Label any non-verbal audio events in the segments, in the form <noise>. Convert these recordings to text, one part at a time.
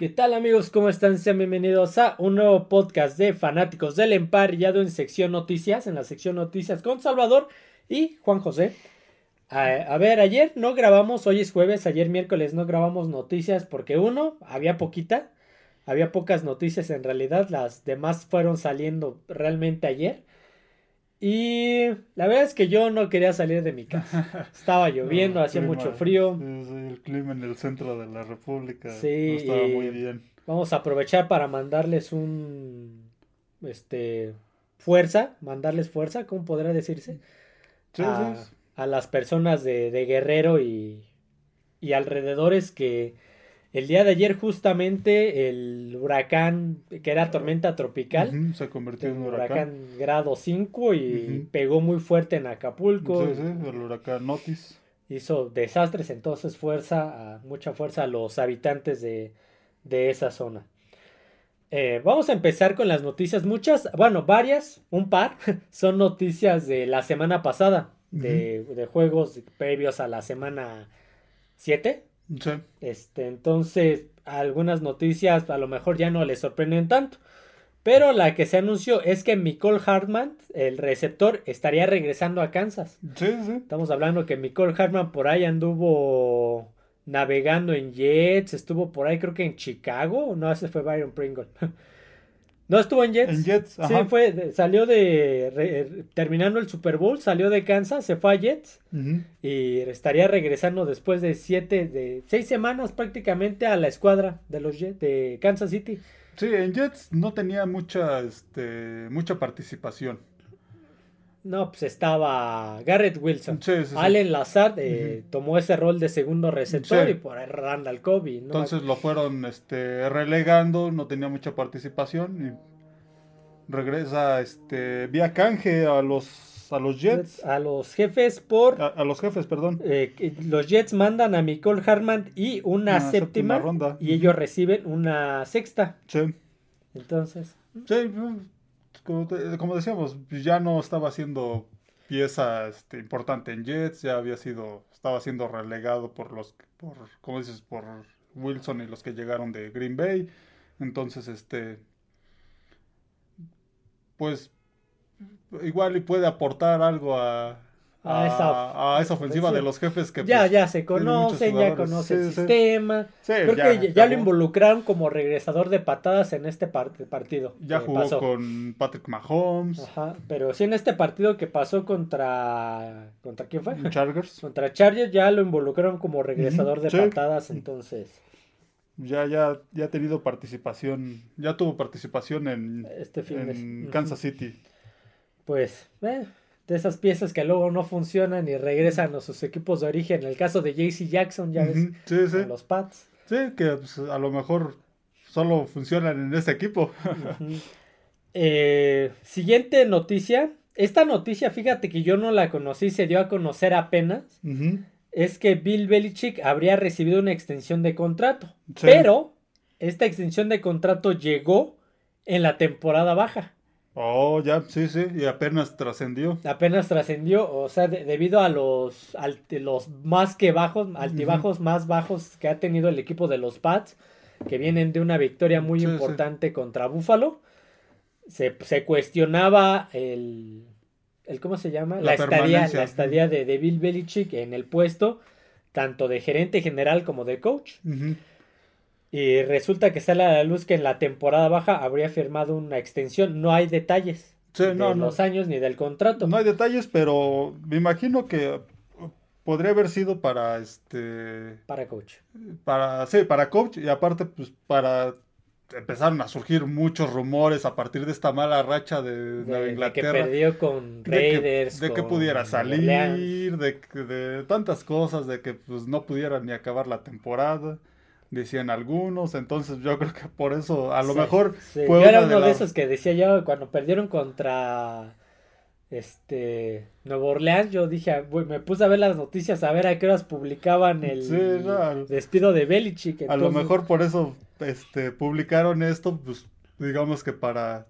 ¿Qué tal amigos? ¿Cómo están? Sean bienvenidos a un nuevo podcast de fanáticos del emparrillado en sección noticias, en la sección noticias con Salvador y Juan José. A, ver, ayer no grabamos, hoy es jueves, ayer miércoles no grabamos noticias porque uno, había poquita, había pocas noticias en realidad, las demás fueron saliendo realmente ayer. Y la verdad es que yo no quería salir de mi casa. <laughs> Estaba lloviendo, hacía mucho frío. el clima en el centro de la República sí, no estaba muy bien. Vamos a aprovechar para mandarles un este fuerza, mandarles fuerza, ¿cómo podrá decirse? a, las personas de, de Guerrero y, y alrededores que el día de ayer justamente el huracán, que era tormenta tropical, se convirtió en un huracán. grado 5 y pegó muy fuerte en Acapulco. Sí, sí, el huracán Notis. Hizo desastres, entonces fuerza, mucha fuerza a los habitantes de, esa zona. Eh, vamos a empezar con las noticias, muchas, bueno, varias, un par, <laughs> son noticias de la semana pasada, de, de juegos previos a la semana 7 este, entonces, algunas noticias a lo mejor ya no les sorprenden tanto. Pero la que se anunció es que Nicole Hartman, el receptor, estaría regresando a Kansas. Sí, sí. Estamos hablando que Nicole Hartman por ahí anduvo navegando en Jets, estuvo por ahí creo que en Chicago, no, ese fue Byron Pringle. <laughs> No estuvo en Jets. En Jets, Sí, fue, salió de, terminando el Super Bowl, salió de Kansas, se fue a Jets y estaría regresando después de siete, de seis semanas prácticamente a la escuadra de los Jets de Kansas City. Sí, en Jets no tenía mucha, este, mucha participación. No, pues estaba Garrett Wilson. Allen Lazard eh, tomó ese rol de segundo receptor y por ahí Randall Cobb. Entonces lo fueron este, relegando, no tenía mucha participación y regresa este, vía canje a los, a los Jets. A los jefes por... A, los jefes, perdón. Eh, los Jets mandan a Nicole Harman y una, séptima, ronda. y ellos reciben una sexta. Sí. Entonces... Sí, como, decíamos, ya no estaba siendo pieza este, importante en Jets, ya había sido, estaba siendo relegado por los, por, como dices, por Wilson y los que llegaron de Green Bay. Entonces, este, pues, igual y puede aportar algo a, a, esa, ofensiva de los jefes que ya pues, ya se conocen ya conoce el sistema. Creo que ya, lo involucraron como regresador de patadas en este partido ya jugó con Patrick Mahomes. Ajá, pero sí en este partido que pasó contra contra quién fue Chargers. <laughs> Contra Chargers ya lo involucraron como regresador de patadas entonces. Ya ya ya ha tenido participación ya tuvo participación en este en Kansas City. Pues eh, de esas piezas que luego no funcionan y regresan a sus equipos de origen. En el caso de JC Jackson, ya ves, los Pats. Sí, que pues, a lo mejor solo funcionan en ese equipo. Eh, siguiente noticia. Esta noticia, fíjate que yo no la conocí, se dio a conocer apenas. Es que Bill Belichick habría recibido una extensión de contrato. Pero esta extensión de contrato llegó en la temporada baja. Oh, ya, sí, sí, y apenas trascendió. Apenas trascendió, o sea, debido a los, los más que bajos, altibajos más bajos que ha tenido el equipo de los Pats, que vienen de una victoria muy importante contra Buffalo, se, cuestionaba el, el, ¿cómo se llama? La, estadía, la estadía de, de, Bill Belichick en el puesto, tanto de gerente general como de coach. Y resulta que sale a la luz que en la temporada baja habría firmado una extensión. No hay detalles de los años ni del contrato. No hay detalles, pero me imagino que podría haber sido para este. Para coach. Para, sí, para coach y aparte, pues para. Empezaron a surgir muchos rumores a partir de esta mala racha de, Inglaterra. De que perdió con Raiders. De que, pudiera salir, de, de, tantas cosas, de que pues no pudiera ni acabar la temporada decían algunos, entonces yo creo que por eso a lo mejor fue yo era uno de, esos que decía yo cuando perdieron contra este Nuevo Orleans, yo dije, me puse a ver las noticias a ver a qué horas publicaban el despido de Belichick. A lo mejor por eso este publicaron esto, pues digamos que para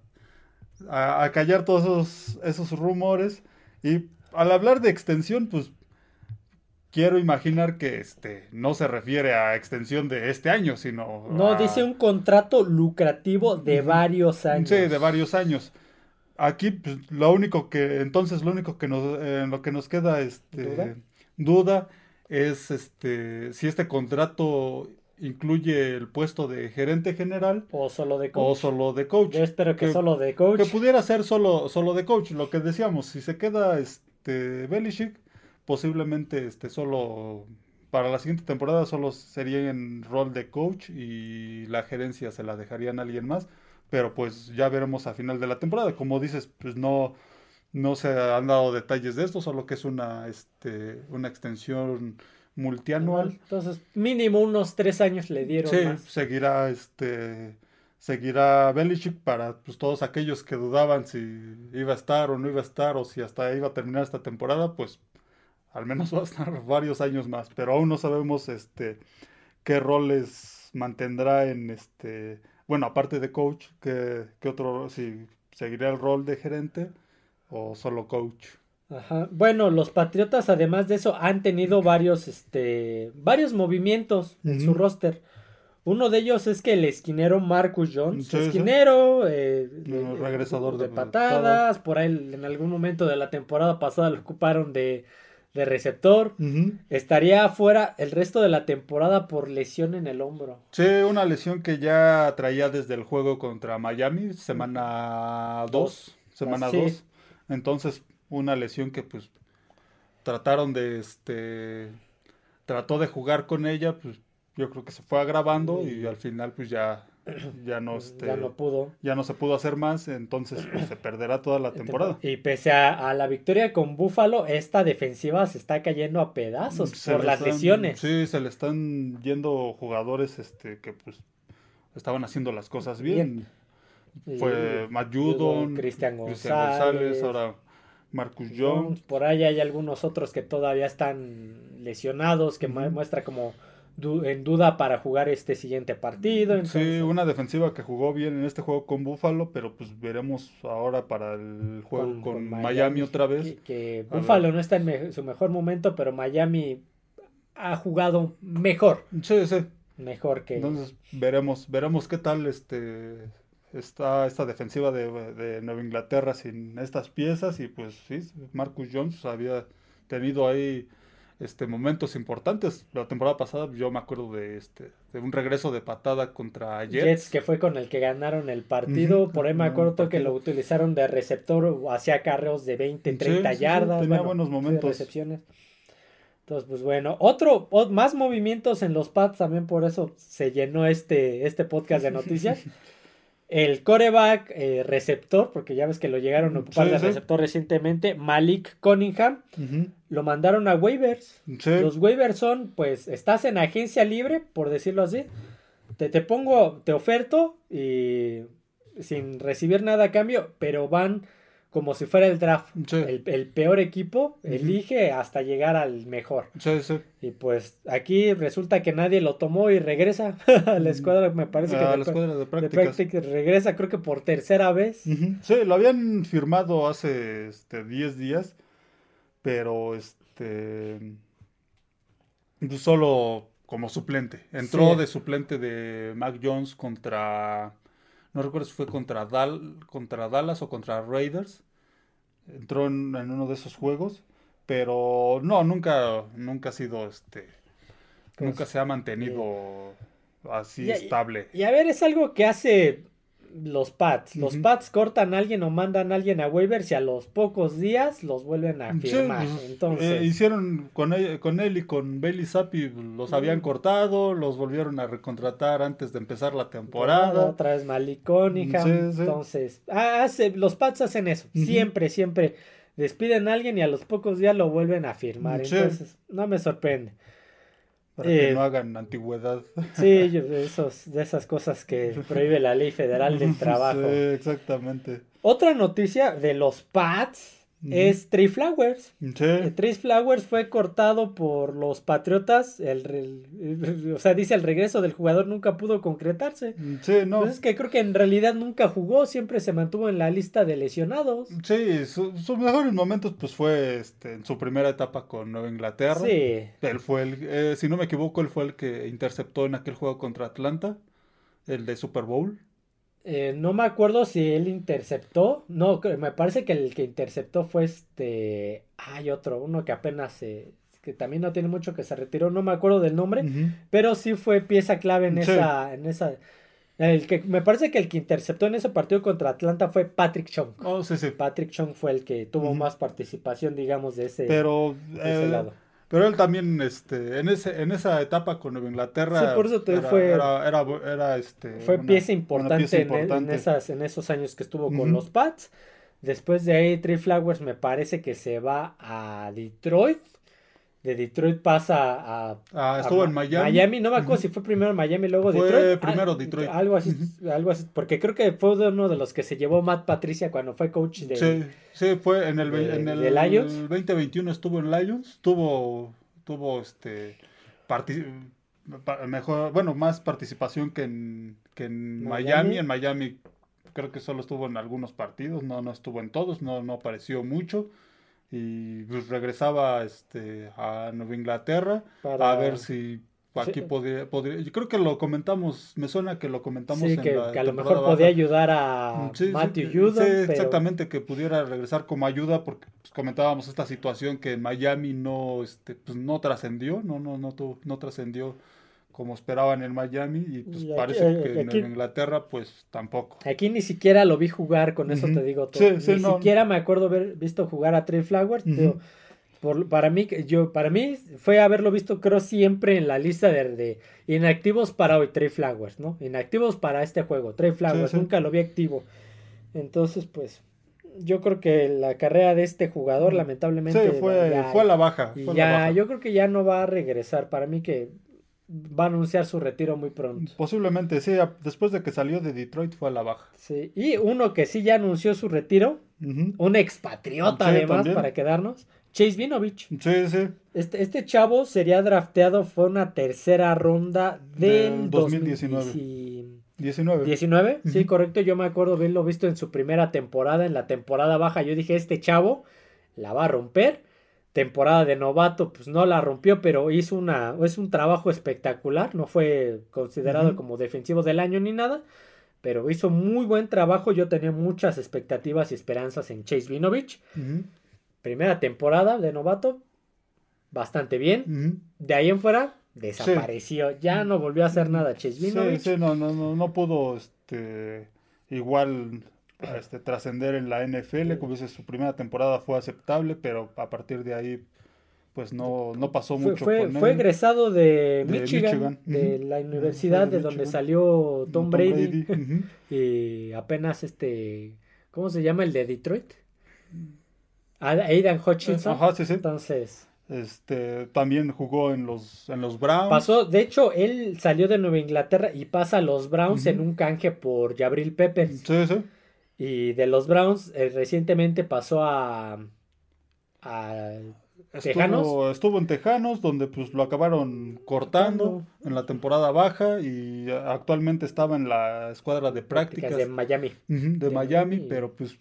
a, callar todos esos, esos rumores y al hablar de extensión, pues quiero imaginar que este no se refiere a extensión de este año, sino no dice un contrato lucrativo de varios años. Sí, de varios años. Aquí pues, lo único que entonces lo único que nos en lo que nos queda este ¿Duda? duda es este si este contrato incluye el puesto de gerente general o solo de coach. O solo de coach. Yo espero que, solo de coach. Que pudiera ser solo, solo de coach. Lo que decíamos, si se queda este Belichick, posiblemente este solo para la siguiente temporada solo sería en rol de coach y la gerencia se la dejarían a alguien más. Pero pues ya veremos a final de la temporada. Como dices, pues no, no se han dado detalles de esto, solo que es una, este, una extensión multianual. Entonces, mínimo unos tres años le dieron. Sí, seguirá este seguirá Belichick para pues, todos aquellos que dudaban si iba a estar o no iba a estar o si hasta iba a terminar esta temporada, pues al menos <laughs> va a estar varios años más, pero aún no sabemos este qué roles mantendrá en este, bueno, aparte de coach, qué, qué otro si seguirá el rol de gerente o solo coach. Ajá. Bueno, los Patriotas, además de eso, han tenido varios, este, varios movimientos en su roster. Uno de ellos es que el esquinero Marcus Jones, esquinero, eh, regresador de, patadas, por ahí en algún momento de la temporada pasada lo ocuparon de, de receptor. Estaría fuera el resto de la temporada por lesión en el hombro. Sí, una lesión que ya traía desde el juego contra Miami, semana 2, semana 2. Entonces, una lesión que pues trataron de este trató de jugar con ella, pues yo creo que se fue agravando y al final pues ya <clears throat> ya no este, ya no pudo. ya no se pudo hacer más entonces pues, se perderá toda la temporada. y pese a, la victoria con Búfalo esta defensiva se está cayendo a pedazos por las lesiones. Sí se le están yendo jugadores este que pues estaban haciendo las cosas bien, fue Matt Judon Cristian González ahora Marcus Jones. Por ahí hay algunos otros que todavía están lesionados, que muestra como en duda para jugar este siguiente partido. Sí, una defensiva que jugó bien en este juego con Buffalo, pero pues veremos ahora para el juego con, Miami, otra vez. Que, Buffalo no está en su mejor momento, pero Miami ha jugado mejor. Sí, sí. Mejor que. Entonces veremos, veremos qué tal este está esta defensiva de, Nueva Inglaterra sin estas piezas y pues sí, Marcus Jones había tenido ahí este momentos importantes. La temporada pasada yo me acuerdo de este de un regreso de patada contra Jets. Jets que fue con el que ganaron el partido. Por ahí me acuerdo que lo utilizaron de receptor, hacía carreos de 20, 30 yardas. tenía buenos momentos. recepciones. Entonces, pues bueno, otro, más movimientos en los pads, también por eso se llenó este, este podcast de noticias. <laughs> El coreback eh, receptor, porque ya ves que lo llegaron a ocupar de receptor recientemente, Malik Cunningham, lo mandaron a waivers. Los waivers son, pues, estás en agencia libre, por decirlo así. Te, te pongo, te oferto y sin recibir nada a cambio, pero van como si fuera el draft. El, peor equipo elige hasta llegar al mejor. Y pues aquí resulta que nadie lo tomó y regresa <laughs> a la escuadra, me parece que a la escuadra de prácticas. regresa creo que por tercera vez. Sí, lo habían firmado hace este 10 días, pero este pues, solo como suplente. Entró de suplente de Mac Jones contra no recuerdo si fue contra, Dal, contra Dallas o contra Raiders. Entró en, uno de esos juegos. Pero no, nunca, nunca ha sido este. Pues, nunca se ha mantenido eh, así estable. Y, a ver, es algo que hace los Pats. Los Pats cortan a alguien o mandan a alguien a waivers y a los pocos días los vuelven a firmar. Pues, Entonces... Eh, hicieron con él, con él y con Bailey Zappi, los habían cortado, los volvieron a recontratar antes de empezar la temporada. Otra vez Malik Entonces, hace, los Pats hacen eso. Siempre, siempre despiden a alguien y a los pocos días lo vuelven a firmar. Entonces, no me sorprende. Para que eh, no hagan antigüedad. Sí, de, esos, de esas cosas que <laughs> prohíbe la ley federal del trabajo. Sí, exactamente. Otra noticia de los Pats, es Trey Flowers. Sí. Trey Flowers fue cortado por los Patriotas. El, o sea, dice el regreso del jugador nunca pudo concretarse. Sí, no. Pues es que creo que en realidad nunca jugó, siempre se mantuvo en la lista de lesionados. Sí, sus mejores momentos pues fue este, en su primera etapa con Nueva Inglaterra. Sí. Él fue el, eh, si no me equivoco, él fue el que interceptó en aquel juego contra Atlanta, el de Super Bowl. Eh, no me acuerdo si él interceptó. No, me parece que el que interceptó fue este. Hay otro, uno que apenas se. que también no tiene mucho que se retiró. No me acuerdo del nombre. Pero sí fue pieza clave en esa. En esa el que, me parece que el que interceptó en ese partido contra Atlanta fue Patrick Chung. Oh, sí, sí. Patrick Chung fue el que tuvo más participación, digamos, de ese, Pero, de ese eh, lado. Pero él también, este, en ese, en esa etapa con Nueva Inglaterra. Sí, por eso era, fue. Era, este, fue pieza, importante En, esas, en esos años que estuvo con los Pats. Después de ahí, Trey Flowers me parece que se va a Detroit de Detroit pasa a. Ah, estuvo en Miami. Miami, no me acuerdo si fue primero Miami, luego fue Detroit. primero Detroit. Algo así, algo así, porque creo que fue uno de los que se llevó Matt Patricia cuando fue coach de. Sí, sí fue en el, en el, Lions. 2021 estuvo en Lions, tuvo, tuvo este. mejor, bueno, más participación que en, que en Miami. En Miami creo que solo estuvo en algunos partidos, no, no estuvo en todos, no, no apareció mucho y pues regresaba este, a Nueva Inglaterra a ver si aquí podría, yo creo que lo comentamos, me suena que lo comentamos en que, que a lo mejor podía ayudar a mm, Matthew Judon. Sí, exactamente, que pudiera regresar como ayuda porque pues, comentábamos esta situación que en Miami no, este, pues, no trascendió, no, no, no, no trascendió como esperaban en Miami y pues parece eh, que en Inglaterra pues tampoco. Aquí ni siquiera lo vi jugar, con eso te digo todo. ni siquiera me acuerdo haber visto jugar a Trey Flowers, por, para mí yo para mí fue haberlo visto creo siempre en la lista de, inactivos para hoy Trey Flowers, ¿no? Inactivos para este juego, Trey Flowers, nunca lo vi activo. Entonces, pues yo creo que la carrera de este jugador lamentablemente fue, fue a la baja. ya, yo creo que ya no va a regresar. Para mí que va a anunciar su retiro muy pronto. Posiblemente, sí, después de que salió de Detroit fue a la baja. Sí, y uno que sí ya anunció su retiro, un expatriota además para quedarnos, Chase Vinovich. Sí, sí. Este, este chavo sería drafteado, fue una tercera ronda del, 2019. 19. 19, sí, correcto. Yo me acuerdo haberlo visto en su primera temporada, en la temporada baja. Yo dije, este chavo la va a romper temporada de novato, pues no la rompió, pero hizo una, es un trabajo espectacular, no fue considerado como defensivo del año ni nada, pero hizo muy buen trabajo, yo tenía muchas expectativas y esperanzas en Chase Vinovich. Primera temporada de novato, bastante bien. De ahí en fuera, desapareció, ya no volvió a hacer nada Chase Vinovich. Sí, no, no, no, no pudo, este, igual este, trascender en la NFL. Como dices, su primera temporada fue aceptable, pero a partir de ahí pues no, no pasó mucho. Fue, fue egresado de, Michigan, de la universidad de, donde salió Tom, Brady. <laughs> y apenas este, ¿cómo se llama el de Detroit? Aidan Hutchinson. Ajá, sí, sí. Entonces... Este, también jugó en los, en los Browns. Pasó, de hecho, él salió de Nueva Inglaterra y pasa a los Browns en un canje por Jabril Peppers. Sí, sí. Y de los Browns eh, recientemente pasó a, a Tejanos. Estuvo en Tejanos, donde pues lo acabaron cortando en la temporada baja y actualmente estaba en la escuadra de prácticas, de Miami. de, Miami, pero pues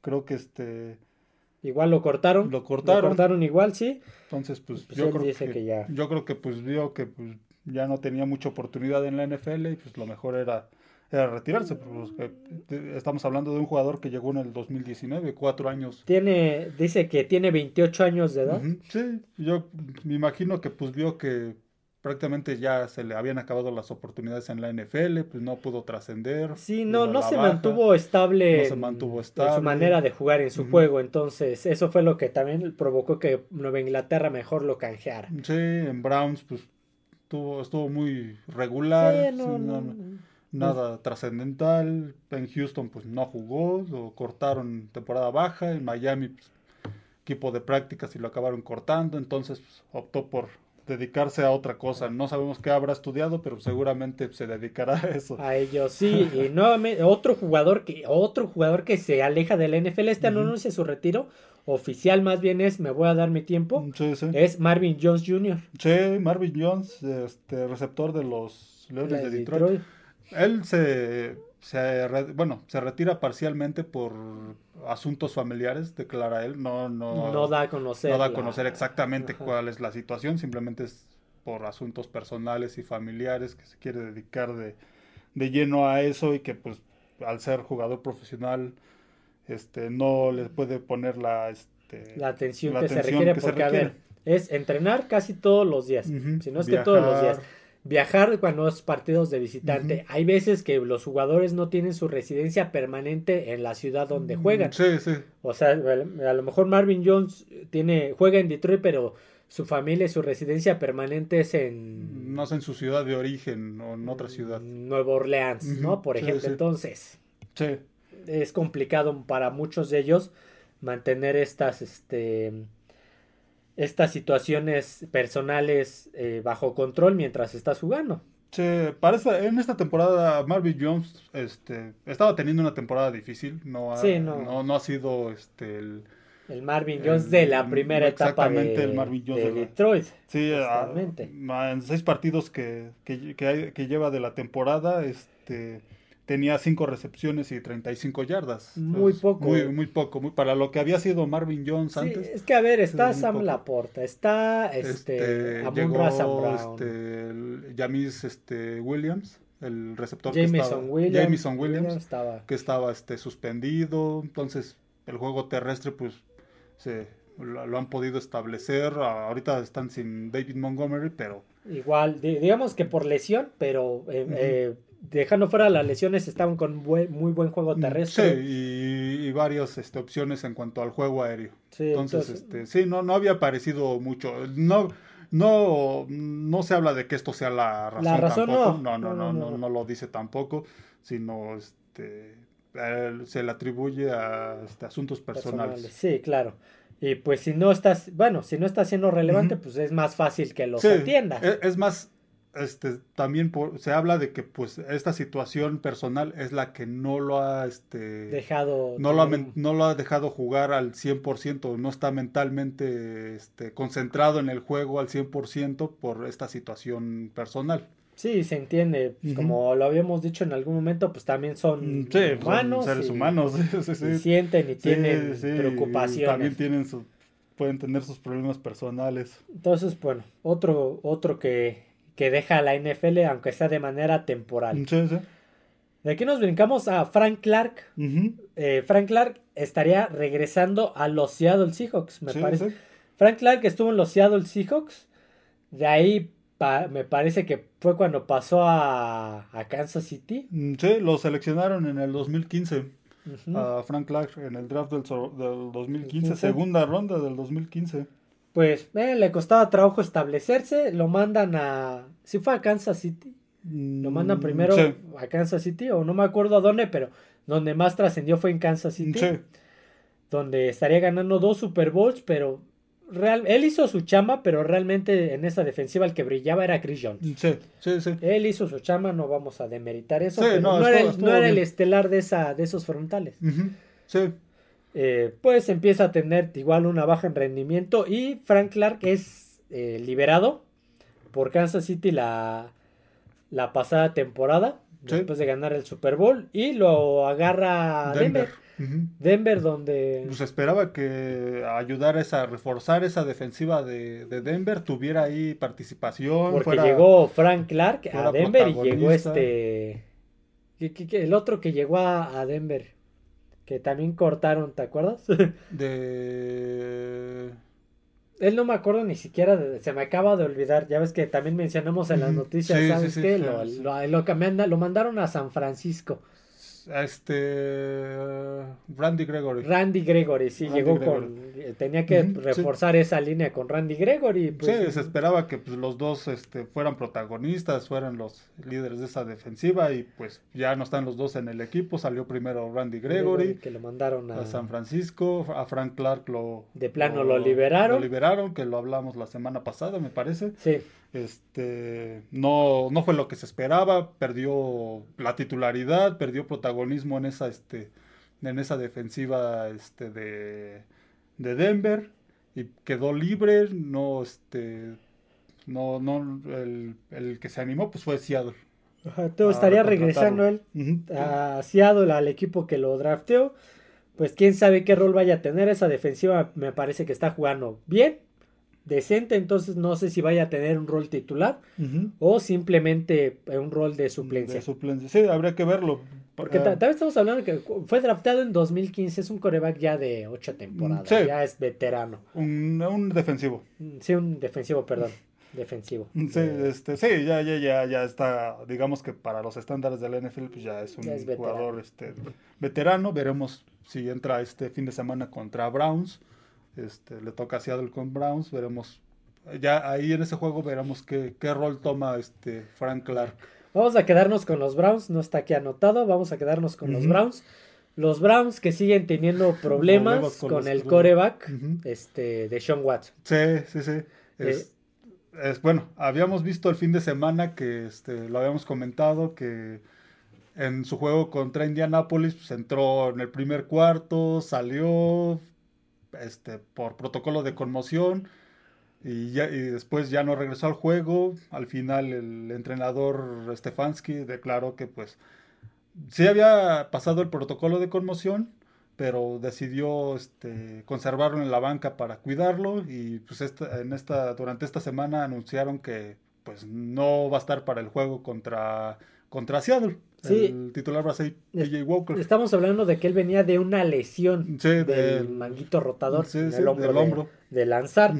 creo que este... Igual lo cortaron. Lo cortaron. Lo cortaron igual, sí. Entonces, pues, pues yo, creo que, ya... yo creo que pues vio que pues ya no tenía mucha oportunidad en la NFL y pues lo mejor era era retirarse. Pues, estamos hablando de un jugador que llegó en el 2019, cuatro años. Tiene, dice que tiene 28 años de edad. Sí, yo me imagino que pues vio que prácticamente ya se le habían acabado las oportunidades en la NFL, pues no pudo trascender. Sí, no, no se mantuvo estable. No se mantuvo estable. En su manera de jugar en su juego, entonces eso fue lo que también provocó que Nueva Inglaterra mejor lo canjeara. Sí, en Browns pues estuvo, estuvo muy regular. no, no, nada trascendental. En Houston pues no jugó, lo cortaron temporada baja. En Miami pues, equipo de prácticas y lo acabaron cortando. Entonces pues, optó por, dedicarse a otra cosa. No sabemos qué habrá estudiado, pero seguramente se dedicará a eso. <laughs> A ello, sí. y nuevamente, otro jugador que, otro jugador que se aleja del NFL, este anuncia su retiro. Oficial más bien es, me voy a dar mi tiempo. Es Marvin Jones Jr. Sí, Marvin Jones, este receptor de los Leones de Detroit. Él se, se, bueno, se retira parcialmente por asuntos familiares, declara él. No, no, no da a conocer. No da a conocer exactamente cuál es la situación, simplemente es por asuntos personales y familiares que se quiere dedicar de, de lleno a eso y que pues al ser jugador profesional este no le puede poner la este, la atención que se requiere porque a ver es entrenar casi todos los días. Si no es que todos los días viajar cuando es partidos de visitante. Hay veces que los jugadores no tienen su residencia permanente en la ciudad donde mm, juegan. sí sí. O sea a lo mejor Marvin Jones tiene juega en Detroit pero su familia y su residencia permanente es en no es en su ciudad de origen o en otra ciudad. Nueva Orleans no por ejemplo entonces sí. es complicado para muchos de ellos mantener estas, este, estas situaciones personales eh, bajo control mientras estás jugando. Sí, parece, en esta temporada Marvin Jones este, estaba teniendo una temporada difícil, no ha, no. no, ha sido este, el, el Marvin Jones de la primera etapa de, el Marvin Jones de Detroit. Sí, en seis partidos que, que, que, lleva de la temporada, este, tenía 5 recepciones y 35 yardas. Muy poco. Muy, muy poco. Muy, para lo que había sido Marvin Jones sí, antes. Es que, a ver, está Sam Laporta, está este, este llegó, este, Jamis este, Williams, el receptor Jameson que estaba, Williams, Jameson Williams, estaba. que estaba este, suspendido. Entonces, el juego terrestre, pues, se, lo, han podido establecer. Ahorita están sin David Montgomery, pero... Igual, digamos que por lesión, pero... Eh, eh, dejando fuera las lesiones, estaban con muy buen juego mm, terrestre. Sí, y, varias este, opciones en cuanto al juego aéreo. Sí, entonces, este, sí, no, no había aparecido mucho. No, no, no se habla de que esto sea la razón, la razón tampoco. No. No, no, no, no, lo dice tampoco, sino este, se le atribuye a este, asuntos personales. Sí, claro. Y pues si no estás, bueno, si no está siendo relevante, pues es más fácil que los atiendas. E, es más, este, también se habla de que pues esta situación personal es la que no lo ha este, dejado no lo ha, no lo ha dejado jugar al 100%, no está mentalmente este, concentrado en el juego al 100% por esta situación personal. Sí, se entiende. Pues, como lo habíamos dicho en algún momento, pues también son mm, humanos. seres humanos. <laughs> sienten y tienen preocupaciones. también tienen su, pueden tener sus problemas personales. Entonces, bueno, otro, otro que, que deja la NFL, aunque sea de manera temporal. De aquí nos brincamos a Frank Clark. Eh, Frank Clark estaría regresando a los Seattle Seahawks, me parece. Frank Clark estuvo en los Seattle Seahawks. De ahí me parece que fue cuando pasó a, Kansas City. Mm, sí, lo seleccionaron en el 2015. A Frank Clark en el draft del, del 2015, segunda ronda del 2015 pues eh, le costaba trabajo establecerse, lo mandan a... Si fue a Kansas City, lo mandan mm, primero a Kansas City, o no me acuerdo a dónde, pero donde más trascendió fue en Kansas City, donde estaría ganando dos Super Bowls, pero real, él hizo su chamba, pero realmente en esa defensiva el que brillaba era Chris Jones. Sí, sí, sí. Él hizo su chamba, no vamos a demeritar eso, no, era, el, no era el estelar de, esa, de esos frontales. Sí. Eh, pues empieza a tener igual una baja en rendimiento y Frank Clark es eh, liberado por Kansas City la, la pasada temporada después de ganar el Super Bowl y lo agarra Denver. Denver, donde... Pues esperaba que ayudara a reforzar esa defensiva de, Denver, tuviera ahí participación. Porque llegó Frank Clark a Denver y llegó este... El otro que llegó a Denver que también cortaron, ¿te acuerdas? <laughs> de... Él no me acuerdo ni siquiera, se me acaba de olvidar, ya ves que también mencionamos en las noticias, ¿sabes qué? lo, lo, lo, mandaron a San Francisco. Este. Randy Gregory. Randy Gregory, sí, llegó con. Eh, tenía que reforzar esa línea con Randy Gregory. Pues, sí, se esperaba que pues, los dos este, fueran protagonistas, fueran los líderes de esa defensiva y pues ya no están los dos en el equipo. Salió primero Randy Gregory. que lo mandaron a, San Francisco. A Frank Clark lo. De plano lo, liberaron. Lo liberaron, que lo hablamos la semana pasada, me parece. Sí. Este, no, no fue lo que se esperaba, perdió la titularidad, perdió protagonismo en esa, este, en esa defensiva este, de, de Denver y quedó libre, no, este, no, no, el, el que se animó pues fue Seattle. Ajá, estaría regresando él a Seattle, al equipo que lo drafteó. Pues quién sabe qué rol vaya a tener. Esa defensiva me parece que está jugando bien decente, entonces no sé si vaya a tener un rol titular o simplemente un rol de suplencia. De suplencia, sí, habría que verlo. Porque ah. también estamos hablando que fue draftado en 2015, es un coreback ya de ocho temporadas, ya es veterano. Un, defensivo. Mm, sí, un defensivo, perdón. <laughs> defensivo. Sí, este, sí, ya, ya, ya, ya está, digamos que para los estándares del NFL, pues ya es un jugador este, veterano. Veremos si entra este fin de semana contra Browns. Este, le toca a Seattle con Browns, veremos. Ya ahí en ese juego veremos qué, rol toma este Frank Clark. Vamos a quedarnos con los Browns, no está aquí anotado, vamos a quedarnos con los Browns. Los Browns que siguen teniendo problemas, con, el coreback este, de Sean Watson. Sí, sí, sí. Eh, es, bueno, habíamos visto el fin de semana que este, lo habíamos comentado que en su juego contra Indianapolis pues, entró en el primer cuarto, salió, este, por protocolo de conmoción y, ya, después ya no regresó al juego. Al final el entrenador Stefanski declaró que pues sí había pasado el protocolo de conmoción, pero decidió este, conservarlo en la banca para cuidarlo y pues esta, en esta, durante esta semana anunciaron que pues no va a estar para el juego contra, contra Seattle. Sí. El titular va a ser PJ Walker. Estamos hablando de que él venía de una lesión del manguito rotador del hombro, De, lanzar.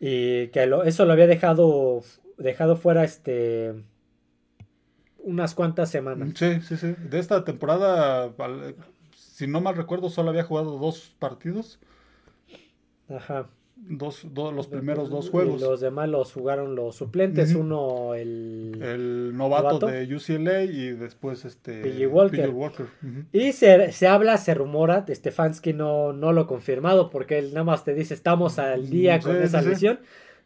Y que eso lo había dejado, dejado fuera este unas cuantas semanas. Sí, sí, sí. De esta temporada, si no mal recuerdo, solo había jugado dos partidos. Ajá dos, los primeros dos juegos. Y los demás los jugaron los suplentes, uno el, el novato, de UCLA y después este PG Walker. Y se, se, habla, se rumora, Stefanski no, no lo ha confirmado porque él nada más te dice estamos al día con esa lesión.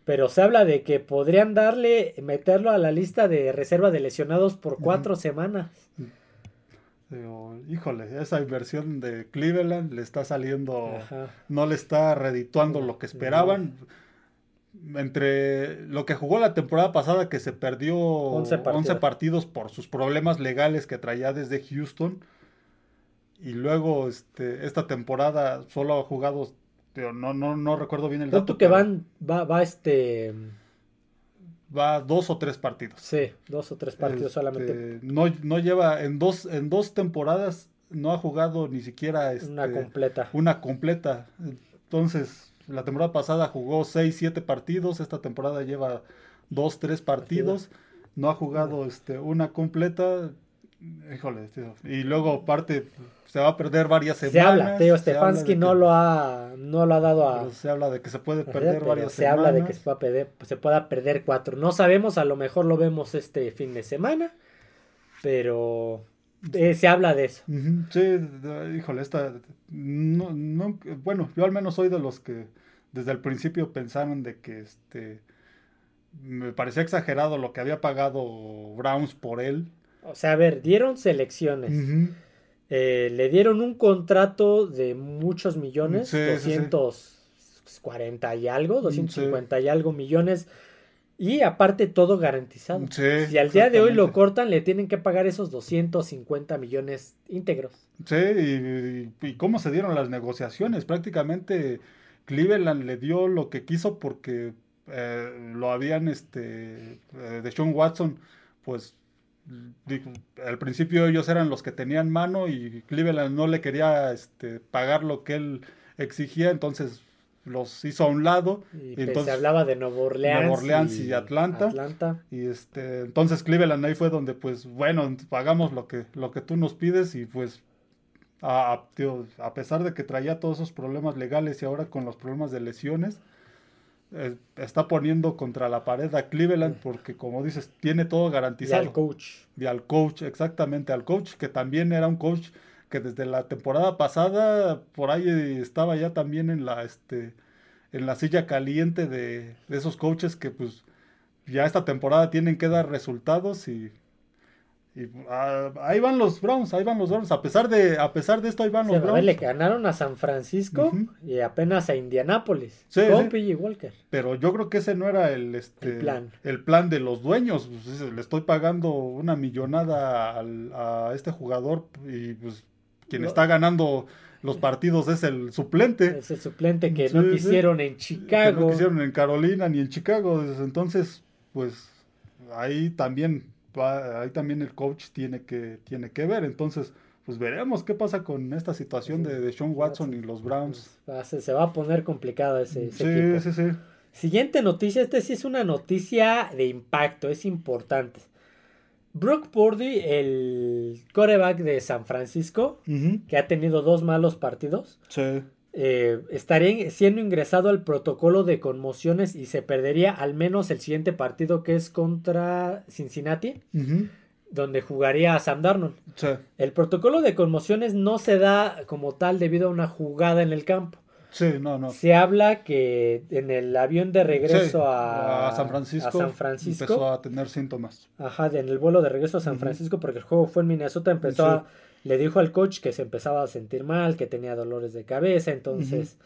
Pero se habla de que podrían darle, meterlo a la lista de reserva de lesionados por cuatro semanas híjole, esa inversión de Cleveland le está saliendo, no le está redituando lo que esperaban. Entre lo que jugó la temporada pasada, que se perdió 11 partidos. por sus problemas legales que traía desde Houston, y luego este, esta temporada solo ha jugado, no, no, no recuerdo bien el dato. que van, va, va este va dos o tres partidos. Sí, dos o tres partidos este, solamente. No, no lleva, en dos, en dos temporadas no ha jugado ni siquiera este, una completa. Una completa. Entonces, la temporada pasada jugó seis, siete partidos, esta temporada lleva dos, tres partidos. No ha jugado este, una completa. Híjole, y luego aparte se va a perder varias semanas. Se habla, Teo Stefanski no lo ha no lo ha dado a se habla de que se puede perder varias se habla de que se pueda perder se pueda perder cuatro. No sabemos, a lo mejor lo vemos este fin de semana, pero eh, se habla de eso. Sí, híjole, esta no, no, bueno, yo al menos soy de los que desde el principio pensaron de que este me parecía exagerado lo que había pagado Browns por él o sea, a ver, dieron selecciones. Eh, le dieron un contrato de muchos millones, 240 y algo, 250 y algo millones. Y aparte todo garantizado. si al día de hoy lo cortan, le tienen que pagar esos 250 millones íntegros. Sí, y, cómo se dieron las negociaciones. Prácticamente Cleveland le dio lo que quiso porque eh, lo habían, este, eh, de Sean Watson, pues al principio ellos eran los que tenían mano y Cleveland no le quería este, pagar lo que él exigía, entonces los hizo a un lado. Y, entonces, se hablaba de Nueva Orleans, y, Atlanta. Y este, entonces Cleveland ahí fue donde, pues, bueno, pagamos lo que, lo que tú nos pides y pues a, a pesar de que traía todos esos problemas legales y ahora con los problemas de lesiones, eh, está poniendo contra la pared a Cleveland porque, como dices, tiene todo garantizado. Y al coach. Y al coach, exactamente, al coach, que también era un coach que desde la temporada pasada por ahí estaba ya también en la, este, en la silla caliente de, de esos coaches que pues ya esta temporada tienen que dar resultados y y ah, ahí van los Browns, ahí van los Browns. A pesar de, a pesar de esto, ahí van los Browns. le ganaron a San Francisco y apenas a Indianápolis. Sí, con Walker. Pero yo creo que ese no era el, este, el, plan. de los dueños. Pues, le estoy pagando una millonada a este jugador y pues quien está ganando los partidos es el suplente. Es el suplente que no quisieron en Chicago. Que no quisieron en Carolina ni en Chicago. Entonces, pues ahí también ahí también el coach tiene que, tiene que ver. Entonces, pues veremos qué pasa con esta situación de, de Sean Watson y los Browns. Pues, se, va a poner complicado ese, ese sí, Sí, sí. Siguiente noticia, este sí es una noticia de impacto, es importante. Brooke Purdy, el coreback de San Francisco, que ha tenido dos malos partidos, sí. Eh, estaría siendo ingresado al protocolo de conmociones y se perdería al menos el siguiente partido que es contra Cincinnati, donde jugaría a Sam Darnold. El protocolo de conmociones no se da como tal debido a una jugada en el campo. Sí, no, no. Se habla que en el avión de regreso a, San Francisco, San Francisco, empezó a tener síntomas. Ajá, en el vuelo de regreso a San Francisco, porque el juego fue en Minnesota, empezó a le dijo al coach que se empezaba a sentir mal, que tenía dolores de cabeza, entonces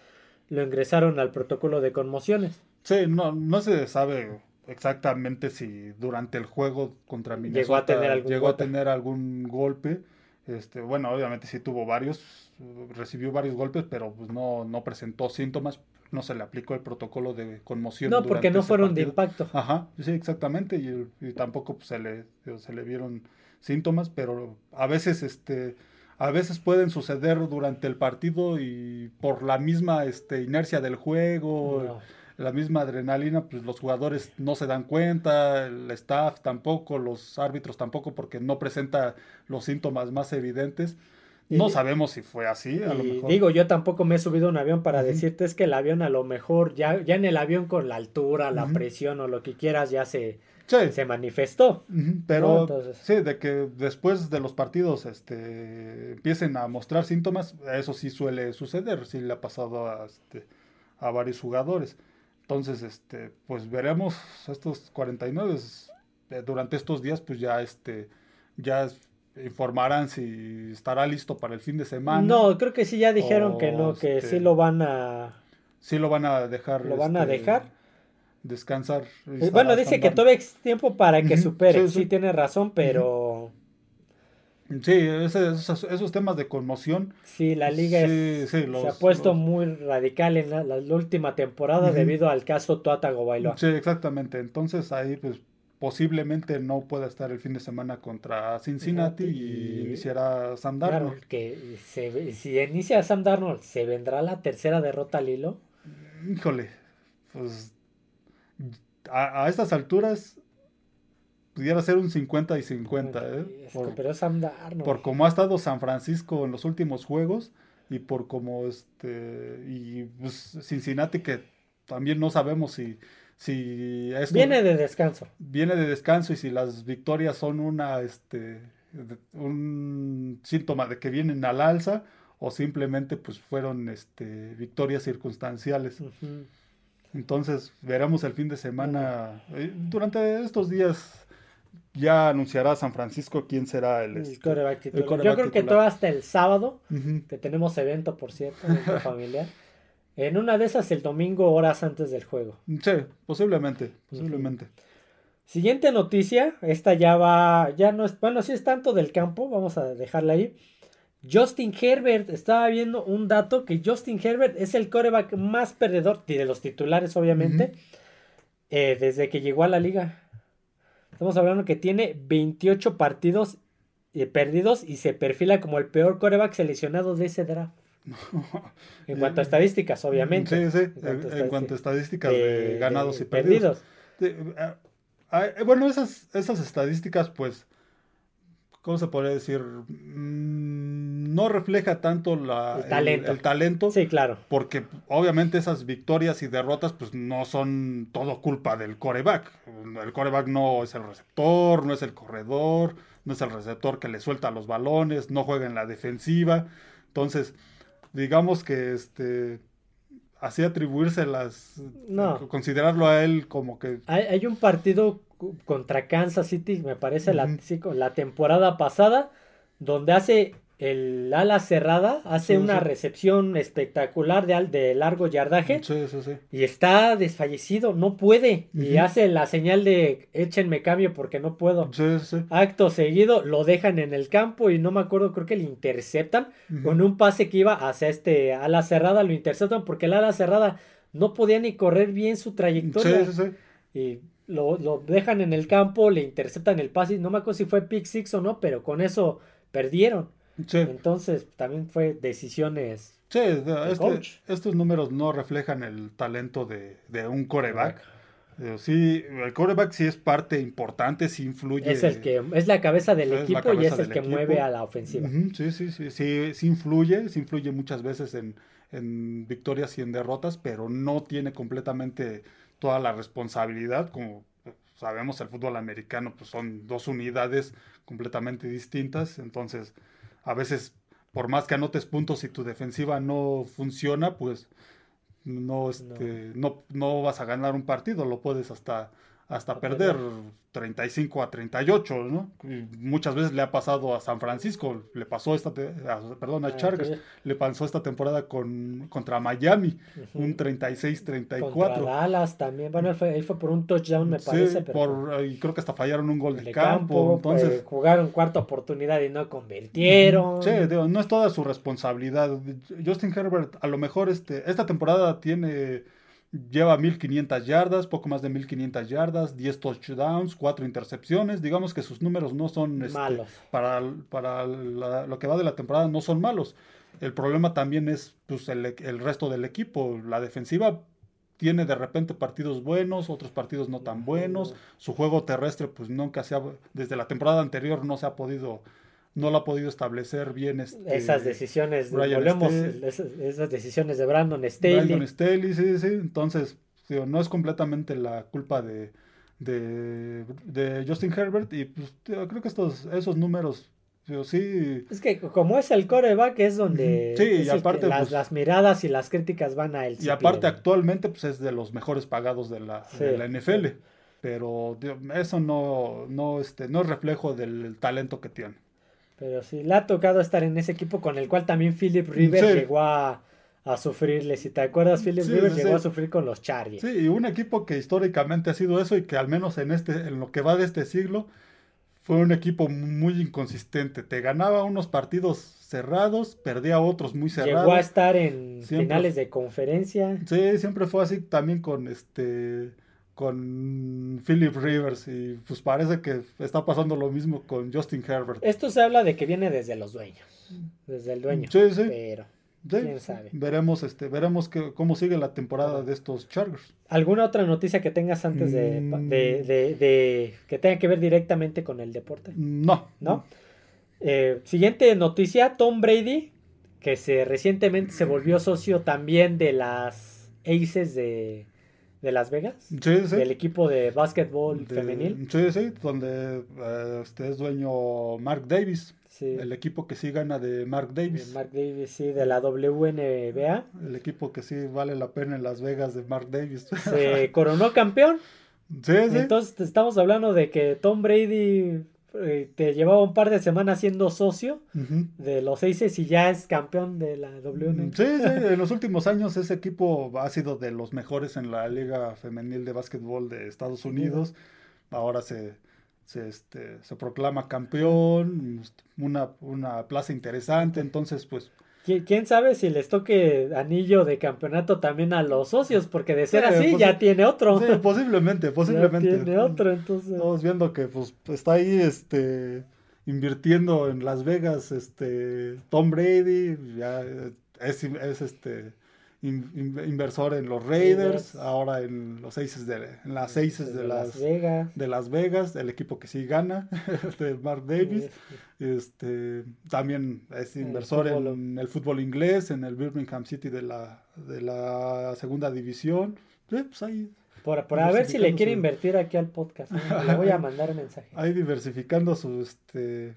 lo ingresaron al protocolo de conmociones. Sí, no, no se sabe exactamente si durante el juego contra Minnesota llegó a tener algún, llegó golpe. A tener algún golpe. Este, bueno, obviamente sí tuvo varios, recibió varios golpes, pero pues no, no presentó síntomas, no se le aplicó el protocolo de conmoción. No, porque no fueron de impacto. Ajá, sí, exactamente, y, y tampoco pues, se, le, se le vieron síntomas, pero a veces, este, a veces pueden suceder durante el partido y por la misma este, inercia del juego, la misma adrenalina, pues los jugadores no se dan cuenta, el staff tampoco, los árbitros tampoco, porque no presenta los síntomas más evidentes. No sabemos si fue así, a lo mejor. Digo, yo tampoco me he subido a un avión para decirte es que el avión a lo mejor, ya, ya en el avión con la altura, la presión o lo que quieras, ya se, se manifestó. pero sí, de que después de los partidos este, empiecen a mostrar síntomas, eso sí suele suceder, sí le ha pasado a, este, a varios jugadores. Entonces, este, pues veremos estos 49 eh, durante estos días, pues ya este, ya informarán si estará listo para el fin de semana. No, creo que sí ya dijeron que no, que sí este, lo van a sí lo van a dejar. Lo van a este, dejar descansar. Eh, bueno, dice que todavía existe tiempo para que supere. Sí, tiene razón, pero. Sí, esos, temas de conmoción. Sí, la liga se ha puesto muy radical en la, última temporada debido al caso Tuata Bailoa. Sí, exactamente. Entonces ahí, pues posiblemente no pueda estar el fin de semana contra Cincinnati y, iniciará Sam Darnold. Claro, que si inicia Sam Darnold, ¿se vendrá la tercera derrota al hilo? Híjole, pues a, estas alturas pudiera ser un 50 y 50, ¿eh? Por, pero Por cómo ha estado San Francisco en los últimos juegos y por cómo este y pues, Cincinnati que también no sabemos si si viene de descanso. Viene de descanso y si las victorias son una este un síntoma de que vienen al alza o simplemente pues fueron este victorias circunstanciales. Entonces, veremos el fin de semana. Eh, durante estos días ya anunciará San Francisco quién será el, este, Yo creo que todo hasta el sábado, que tenemos evento, por cierto, evento <laughs> familiar. En una de esas el domingo, horas antes del juego. Sí, posiblemente, posiblemente. Siguiente noticia, esta ya va, ya no es, bueno, sí es tanto del campo, vamos a dejarla ahí. Justin Herbert, estaba viendo un dato que Justin Herbert es el coreback más perdedor, de los titulares obviamente, eh, desde que llegó a la liga. Estamos hablando que tiene 28 partidos eh, perdidos y se perfila como el peor coreback seleccionado de ese draft. <laughs> en cuanto a estadísticas, obviamente. Sí, sí, en cuanto, a estadísticas de, ganados y perdidos. bueno, esas, esas estadísticas, pues, ¿cómo se podría decir? Mm, no refleja tanto la, el, talento. El, talento. Sí, claro. Porque obviamente esas victorias y derrotas pues no son todo culpa del coreback. El coreback no es el receptor, no es el corredor, no es el receptor que le suelta los balones, no juega en la defensiva. Entonces, digamos que este así atribuírselas, no. considerarlo a él como que... Hay, un partido contra Kansas City, me parece, la, la temporada pasada, donde hace el ala cerrada hace una recepción espectacular de, de largo yardaje. Y está desfallecido, no puede. Y hace la señal de échenme cambio porque no puedo. Acto seguido lo dejan en el campo y no me acuerdo, creo que le interceptan con un pase que iba hacia este ala cerrada, lo interceptan porque el ala cerrada no podía ni correr bien su trayectoria. Y lo, lo dejan en el campo, le interceptan el pase, no me acuerdo si fue pick six o no, pero con eso perdieron. Entonces, también fue decisiones. Sí, este, estos números no reflejan el talento de, un coreback. Sí, el coreback sí es parte importante, sí influye. Es el que es la cabeza del equipo y es el que mueve a la ofensiva. sí, sí, sí, sí, sí, influye, sí influye muchas veces en, en victorias y en derrotas, pero no tiene completamente toda la responsabilidad, como sabemos el fútbol americano pues son dos unidades completamente distintas, entonces a veces por más que anotes puntos y tu defensiva no funciona, pues no, este, no. no, vas a ganar un partido, lo puedes hasta, hasta perder 35 a 38, ¿no? muchas veces le ha pasado a San Francisco, le pasó esta, perdón, a ah, Chargers, le pasó esta temporada con, contra Miami, un 36-34. Contra Dallas también, bueno, ahí fue por un touchdown, me parece. Por, y creo que hasta fallaron un gol de, campo, entonces... Pues, jugaron cuarta oportunidad y no convirtieron. Sí, no es toda su responsabilidad. Justin Herbert, a lo mejor este, esta temporada tiene lleva 1500 yardas, poco más de 1500 yardas, 10 touchdowns, 4 intercepciones. Digamos que sus números no son este, malos. Para, para lo que va de la temporada no son malos. El problema también es pues, el, el, resto del equipo. La defensiva tiene de repente partidos buenos, otros partidos no tan buenos. Su juego terrestre, pues nunca se ha, desde la temporada anterior no se ha podido no lo ha podido establecer bien este, esas decisiones volvemos esas, decisiones de Brandon Staley. Brandon Staley sí sí entonces no es completamente la culpa de, de, Justin Herbert y pues creo que estos esos números sí. Es que como es el coreback es donde sí, aparte, las, pues las, miradas y las críticas van a él y aparte actualmente pues es de los mejores pagados de la, de la NFL pero eso no no este no es reflejo del talento que tiene pero sí, le ha tocado estar en ese equipo con el cual también Philip Rivers llegó a, sufrirle. Si te acuerdas, Philip Rivers llegó a sufrir con los Chargers. Sí, y un equipo que históricamente ha sido eso y que al menos en, este, en lo que va de este siglo fue un equipo muy inconsistente. Te ganaba unos partidos cerrados, perdía otros muy cerrados. Llegó a estar en finales de conferencia. Sí, siempre fue así también con este con Philip Rivers y pues parece que está pasando lo mismo con Justin Herbert. Esto se habla de que viene desde los dueños, desde el dueño. Sí, sí. Pero quién sabe. Veremos este veremos que, cómo sigue la temporada de estos Chargers. ¿Alguna otra noticia que tengas antes de, mm. de, que tenga que ver directamente con el deporte? No. ¿No? Eh, siguiente noticia, Tom Brady, que se recientemente se volvió socio también de las Aces de de Las Vegas. Sí, sí. Del equipo de básquetbol femenil. Sí, sí, donde eh, este es dueño Mark Davis. Sí. El equipo que sí gana de Mark Davis. Mark Davis, sí, de la WNBA. El equipo que sí vale la pena en Las Vegas de Mark Davis. <laughs> Se coronó campeón. Sí, sí. Entonces estamos hablando de que Tom Brady te llevaba un par de semanas siendo socio de los Aces y ya es campeón de la WN. Sí, sí, en los últimos años ese equipo ha sido de los mejores en la Liga Femenil de Básquetbol de Estados Unidos. Ahora se, se, este, se proclama campeón, una, una plaza interesante, entonces pues ¿Quién sabe si les toque anillo de campeonato también a los socios? Porque de ser así ya tiene otro. Sí, posiblemente, <laughs> posiblemente. Ya tiene otro, entonces. Estamos viendo que pues está ahí este invirtiendo en Las Vegas este Tom Brady, ya es, es este inversor en los Raiders, ahora en los Aces de, en las Aces de, las, Vegas. de Las Vegas, el equipo que sí gana, <laughs> de Mark Davis. Este, también es inversor en el fútbol inglés, en el Birmingham City de la, de la segunda división. pues ahí por, a ver si le quiere invertir aquí al podcast. Le voy a mandar mensaje. <laughs> Ahí diversificando su, este,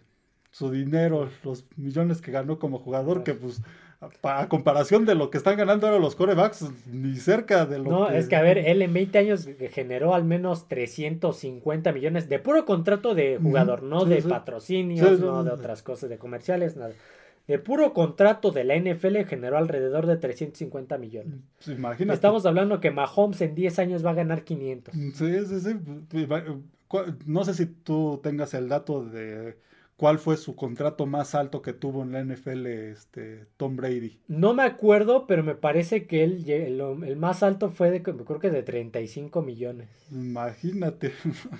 su dinero, los millones que ganó como jugador, que pues a comparación de lo que están ganando ahora los corebacks, ni cerca de lo no, es que a ver, él en 20 años generó al menos 350 millones de puro contrato de jugador, no de patrocinios, no de otras cosas, de comerciales, nada. De puro contrato de la NFL generó alrededor de 350 millones. Pues imagínate. Estamos hablando que Mahomes en 10 años va a ganar 500. Sí, sí, sí. No sé si tú tengas el dato de cuál fue su contrato más alto que tuvo en la NFL este, Tom Brady. No me acuerdo, pero me parece que él, el, más alto fue de, creo que de 35 millones. Imagínate.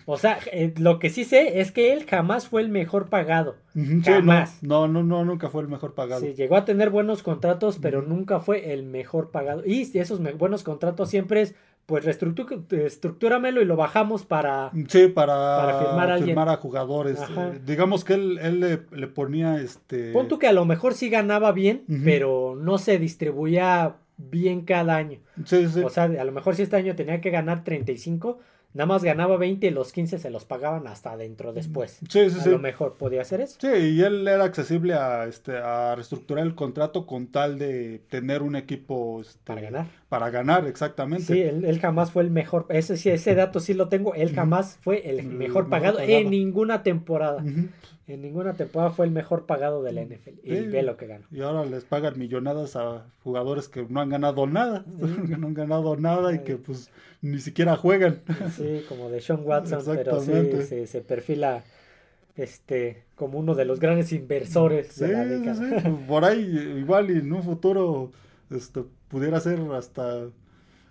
O sea, eh, lo que sí sé es que él jamás fue el mejor pagado. jamás. No, no, no, nunca fue el mejor pagado. Sí, llegó a tener buenos contratos, pero nunca fue el mejor pagado. Y esos buenos contratos siempre es pues reestructúramelo y lo bajamos para, sí, para, firmar, a, jugadores. Eh, digamos que él, le, ponía este... Pon tú que a lo mejor sí ganaba bien, pero no se distribuía bien cada año. Sí, sí. O sea, a lo mejor si este año tenía que ganar 35, Nada más ganaba 20 y los 15 se los pagaban hasta adentro después. Sí, sí, a lo mejor podía hacer eso. Sí, y él era accesible a, este, a reestructurar el contrato con tal de tener un equipo... Este, para ganar. Para ganar, exactamente. Sí, él, jamás fue el mejor. Ese, ese dato sí lo tengo. Él jamás fue el mejor pagado, en ninguna temporada. En ninguna temporada fue el mejor pagado de la NFL. Y ve lo que gana. Y ahora les pagan millonadas a jugadores que no han ganado nada. <laughs> no han ganado nada y que pues ni siquiera juegan. Sí, como de Sean Watson, pero sí se, perfila este como uno de los grandes inversores de la década. Por ahí igual y en un futuro este, pudiera ser hasta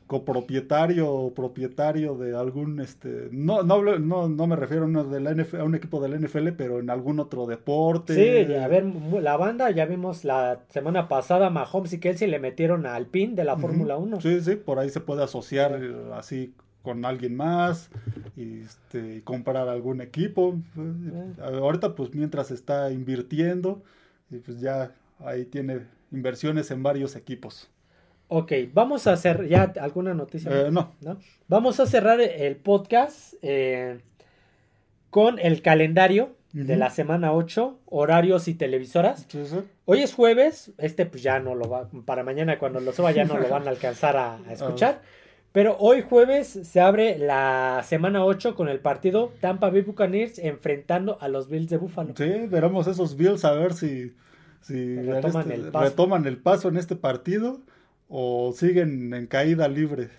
copropietario o propietario de algún este no no no, no me refiero a, uno de la a un equipo del NFL pero en algún otro deporte. Sí a ver la banda ya vimos la semana pasada Mahomes y Kelsey le metieron al pin de la Fórmula 1 sí sí por ahí se puede asociar así con alguien más y este, comprar algún equipo. Ahorita pues mientras está invirtiendo y pues ya ahí tiene inversiones en varios equipos Ok, vamos a hacer ya alguna noticia. Eh, no. Vamos a cerrar el podcast eh, con el calendario de la semana 8, horarios y televisoras. Hoy es jueves, este pues ya no lo va, para mañana cuando lo suba ya no lo van a alcanzar a, <laughs> escuchar. Pero hoy jueves se abre la semana 8 con el partido Tampa Bay Buccaneers enfrentando a los Bills de Buffalo. Sí, veremos esos Bills a ver si, retoman, este, retoman el paso en este partido o siguen en caída libre?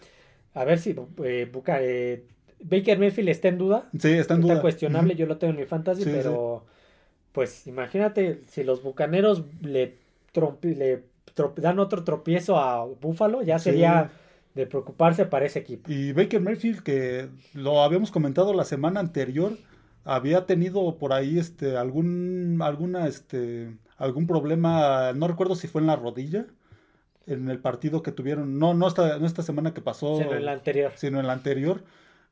A ver si eh, eh, Baker Mayfield está en duda. Sí, está en duda. cuestionable, yo lo tengo en mi fantasy, pero pues imagínate si los Bucaneros le, le dan otro tropiezo a Buffalo, ya sería de preocuparse para ese equipo. Y Baker Mayfield, que lo habíamos comentado la semana anterior, había tenido por ahí este algún alguna este algún problema, no recuerdo si fue en la rodilla en el partido que tuvieron, no, no esta, no esta semana que pasó, sino en la anterior. Sino en la anterior.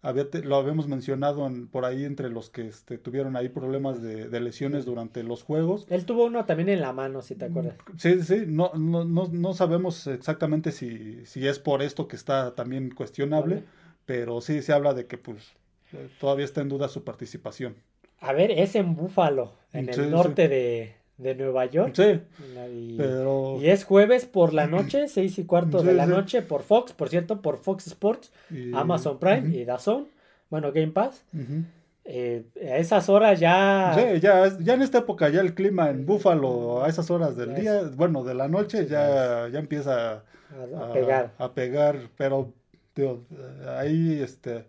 Había lo habíamos mencionado por ahí entre los que este, tuvieron ahí problemas de, lesiones durante los juegos. Él tuvo uno también en la mano, si te acuerdas. Sí, sí, no, no, no, no sabemos exactamente si, si es por esto que está también cuestionable, pero sí se habla de que pues todavía está en duda su participación. A ver, es en Búfalo, en el norte de, de Nueva York. Sí. Y, pero... y es jueves por la noche, <clears throat> seis y cuarto de la noche por Fox, por cierto, por Fox Sports, Amazon Prime y Dazón, bueno, Game Pass. Eh, a esas horas ya... Sí, ya, ya en esta época ya el clima en Búfalo a esas horas del día, bueno, de la noche ya, ya empieza a, pegar. A pegar, pero tío, ahí este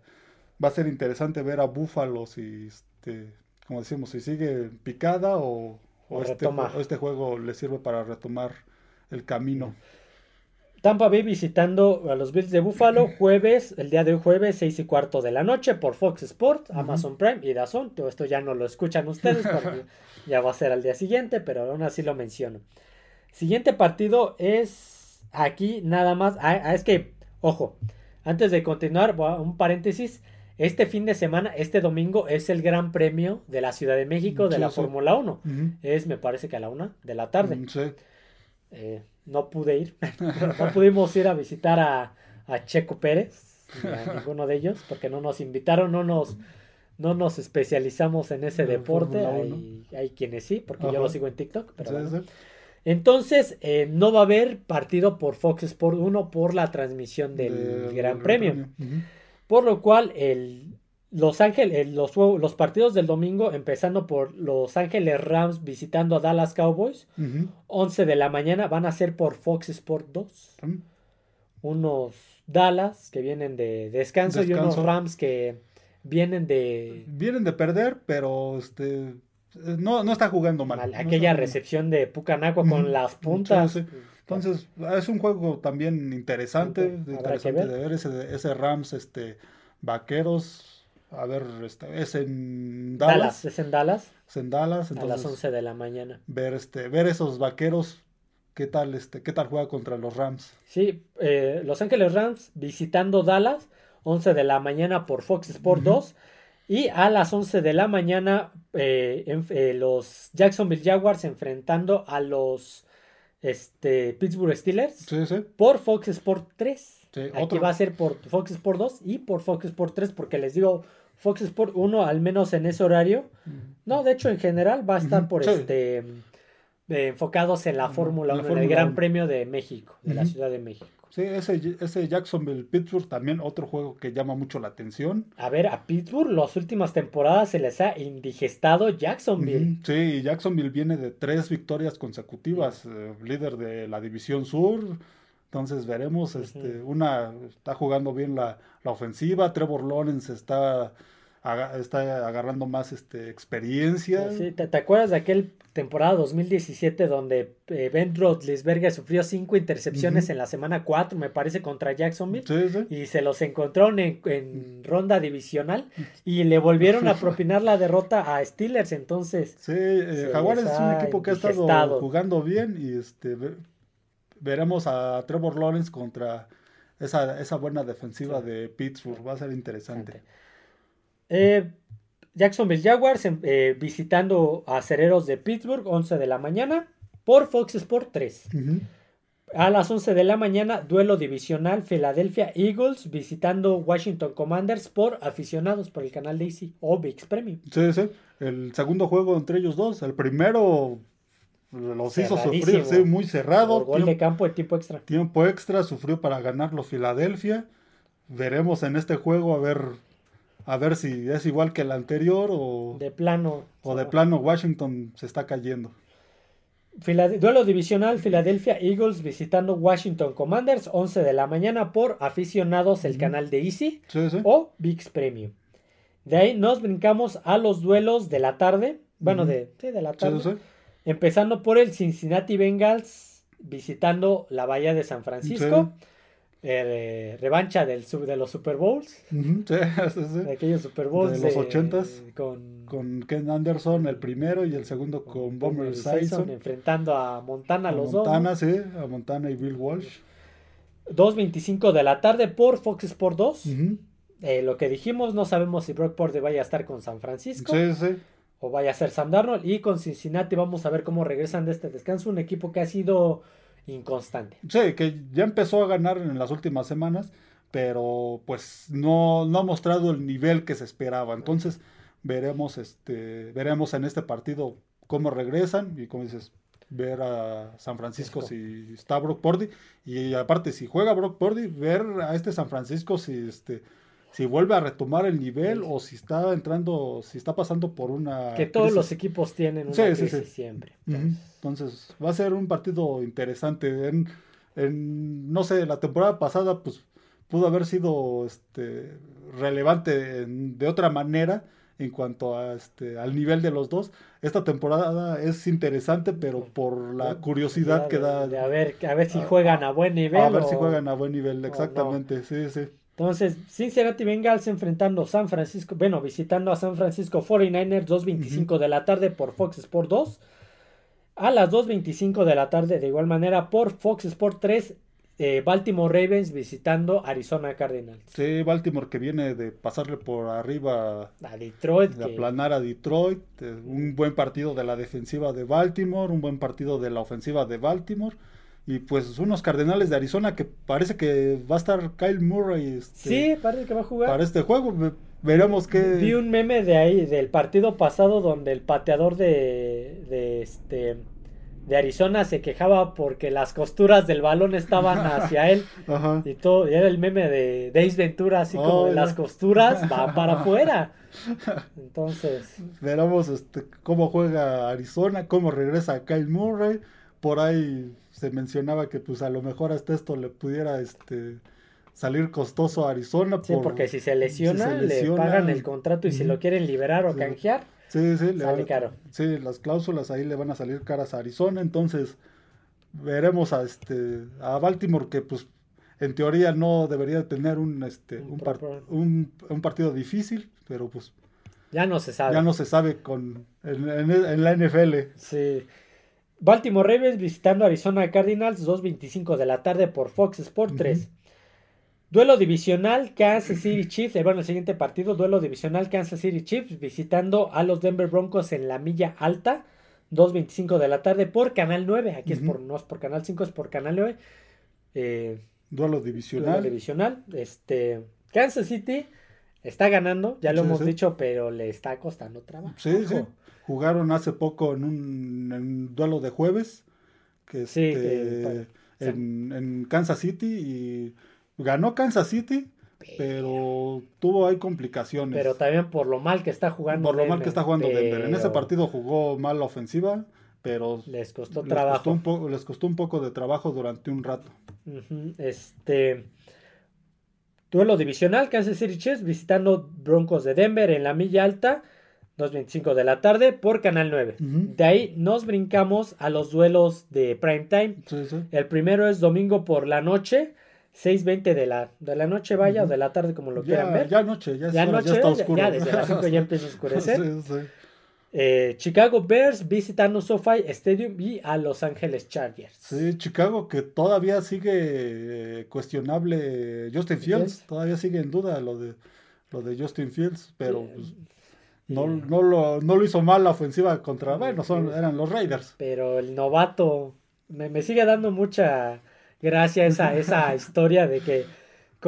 va a ser interesante ver a Búfalo si, este, como decimos, si sigue picada o o, este, este, juego le sirve para retomar el camino. Tampa Bay visitando a los Bills de Buffalo <clears throat> jueves, el día de hoy jueves, seis y cuarto de la noche por Fox Sports, Amazon Prime y Dazón. Todo esto ya no lo escuchan ustedes <laughs> porque ya va a ser al día siguiente, pero aún así lo menciono. Siguiente partido es aquí nada más. Ah, ah, es que, ojo, antes de continuar, un paréntesis. Este fin de semana, este domingo, es el Gran Premio de la Ciudad de México de la Fórmula 1. Es, me parece que a la una de la tarde. Mm, eh, no pude ir. <laughs> no pudimos ir a visitar a, Checo Pérez, a <laughs> ninguno de ellos, porque no nos invitaron, no nos, no nos especializamos en ese deporte. Hay, quienes sí, porque yo lo sigo en TikTok. Entonces, eh, no va a haber partido por Fox Sport 1 por la transmisión del Gran Premio. Por lo cual, el Los Ángeles, los, los, partidos del domingo, empezando por Los Ángeles Rams visitando a Dallas Cowboys, 11 de la mañana, van a ser por Fox Sport 2. Unos Dallas que vienen de descanso, y unos Rams que vienen de... Vienen de perder, pero este... No, no está jugando mal. Aquella recepción de Pucanaco con las puntas. Entonces, es un juego también interesante, interesante de ver ese, ese, Rams, este, Vaqueros, a ver, este, es en Dallas. ¿Es en Dallas? Es en Dallas. a las 11 de la mañana. Ver, este, ver esos Vaqueros, qué tal, este, qué tal juega contra los Rams. Sí, eh, Los Ángeles Rams visitando Dallas, 11 de la mañana por Fox Sport 2. Y a las 11 de la mañana, eh, eh, los Jacksonville Jaguars enfrentando a los este, Pittsburgh Steelers por Fox Sport 3. Aquí va a ser por Fox Sport 2 y por Fox Sport 3 porque les digo Fox Sport 1 al menos en ese horario. No, de hecho en general va a estar por este eh, enfocados en la Fórmula 1, en el Gran Premio de México, de la Ciudad de México. Sí, ese, ese Jacksonville-Pittsburgh también otro juego que llama mucho la atención. A ver, a Pittsburgh las últimas temporadas se les ha indigestado Jacksonville. Sí, y Jacksonville viene de tres victorias consecutivas, eh, líder de la División Sur. Entonces veremos, este, una está jugando bien la, la ofensiva, Trevor Lawrence está está agarrando más este, experiencia. Sí, ¿te, acuerdas de aquel temporada 2017 donde eh, Ben Roethlisberger sufrió cinco intercepciones en la semana 4, me parece, contra Jacksonville? Y se los encontraron en, ronda divisional y le volvieron a <laughs> propinar la derrota a Steelers, entonces... Sí, eh, Jaguares es un equipo que ha estado jugando bien y este veremos a Trevor Lawrence contra esa, esa buena defensiva de Pittsburgh, va a ser interesante. Eh, Jacksonville Jaguars em, eh, visitando a Cereros de Pittsburgh, 11 de la mañana, por Fox Sport 3. A las 11 de la mañana, duelo divisional Philadelphia Eagles visitando Washington Commanders por aficionados por el canal de Easy o VIX Premium. Sí, sí. El segundo juego entre ellos dos. El primero los hizo sufrir, sí, muy cerrado. gol de campo de tiempo extra. Tiempo extra, sufrió para ganarlo Philadelphia. Veremos en este juego a ver a ver si es igual que el anterior o de plano o de plano Washington se está cayendo. duelo divisional Philadelphia Eagles visitando Washington Commanders 11 de la mañana por aficionados el canal de Easy o VIX Premium. De ahí nos brincamos a los duelos de la tarde, bueno, de, de la tarde. Empezando por el Cincinnati Bengals visitando la Bahía de San Francisco. Eh, revancha del, de los Super Bowls. <laughs> De aquellos Super Bowls. De los ochentas. Con, con Ken Anderson, el primero, y el segundo con, Bomber Simpson. Enfrentando a Montana los dos. Montana, sí, a Montana y Bill Walsh. 2.25 de la tarde por Fox Sport 2. Eh, lo que dijimos, no sabemos si Brock Purdy vaya a estar con San Francisco. Sí, sí. O vaya a ser Sam Darnold. Y con Cincinnati vamos a ver cómo regresan de este descanso. Un equipo que ha sido inconstante. Sí, que ya empezó a ganar en las últimas semanas, pero pues no, no ha mostrado el nivel que se esperaba. Entonces veremos, este, veremos en este partido cómo regresan y como dices, ver a San Francisco si está Brock Purdy y aparte si juega Brock Purdy, ver a este San Francisco si este si vuelve a retomar el nivel o si está entrando, si está pasando por una... Que todos los equipos tienen una crisis siempre. Entonces. va a ser un partido interesante. En, no sé, la temporada pasada pues pudo haber sido este, relevante de otra manera en cuanto a este, al nivel de los dos. Esta temporada es interesante, pero por la curiosidad que da... a, ver, a ver si juegan a buen nivel. A ver si juegan a buen nivel, exactamente, sí, sí. Entonces, Cincinnati Bengals enfrentando San Francisco, bueno, visitando a San Francisco 49ers 2.25 de la tarde por Fox Sport 2. A las 2.25 de la tarde, de igual manera, por Fox Sport 3, eh, Baltimore Ravens visitando Arizona Cardinals. Sí, Baltimore que viene de pasarle por arriba a Detroit. De aplanar a Detroit. un buen partido de la defensiva de Baltimore, un buen partido de la ofensiva de Baltimore. Y pues unos Cardenales de Arizona que parece que va a estar Kyle Murray. Este, sí, parece que va a jugar. Para este juego. Veremos qué. Vi un meme de ahí, del partido pasado, donde el pateador de, de este de Arizona se quejaba porque las costuras del balón estaban <laughs> hacia él y todo y era el meme de Days Ventura así como oh, las costuras <laughs> van para afuera entonces veremos este cómo juega Arizona cómo regresa Kyle Murray por ahí se mencionaba que pues a lo mejor hasta esto le pudiera este salir costoso a Arizona sí, porque si se, lesiona, le pagan el contrato y si lo quieren liberar o canjear Sí, sí, le caro. Sí, las cláusulas ahí le van a salir caras a Arizona, entonces veremos a este a Baltimore que pues en teoría no debería tener un este un, un, partido difícil, pero pues ya no se sabe. Ya no se sabe con en, la NFL. Sí. Baltimore Ravens visitando Arizona Cardinals 2.25 de la tarde por Fox Sport 3. Duelo divisional Kansas City Chiefs, eh, bueno, el siguiente partido, duelo divisional Kansas City Chiefs visitando a los Denver Broncos en la milla alta, 2.25 de la tarde por Canal 9, aquí es por, no es por Canal 5, es por Canal 9. Eh, duelo divisional. Duelo divisional, este, Kansas City está ganando, ya lo hemos dicho, pero le está costando trabajo. Sí, sí, jugaron hace poco en un, duelo de jueves, que, sí, este, en, en Kansas City y Ganó Kansas City, pero, tuvo ahí complicaciones. Pero también por lo mal que está jugando Por lo mal que está jugando Denver. En ese partido jugó mal la ofensiva, pero les costó trabajo. un les costó un poco de trabajo durante un rato. Este duelo divisional Kansas City Chiefs visitando Broncos de Denver en la milla alta. 2.25 de la tarde por Canal 9. De ahí nos brincamos a los duelos de prime time. El primero es domingo por la noche. 6.20 de la, de la noche, vaya, o de la tarde, como lo quieran ver. Ya noche, ya, ya, noche, ya está oscuro. Ya, desde las 5 ya empieza a oscurecer. <laughs> Eh, Chicago Bears visitando SoFi Stadium y a Los Ángeles Chargers. Sí, Chicago que todavía sigue eh, cuestionable Justin Fields, todavía sigue en duda lo de lo de Justin Fields, pero pues, no, no, lo, no lo hizo mal la ofensiva contra, bueno, son, eran los Raiders. Pero el novato me, me sigue dando mucha gracias <laughs> a esa historia de que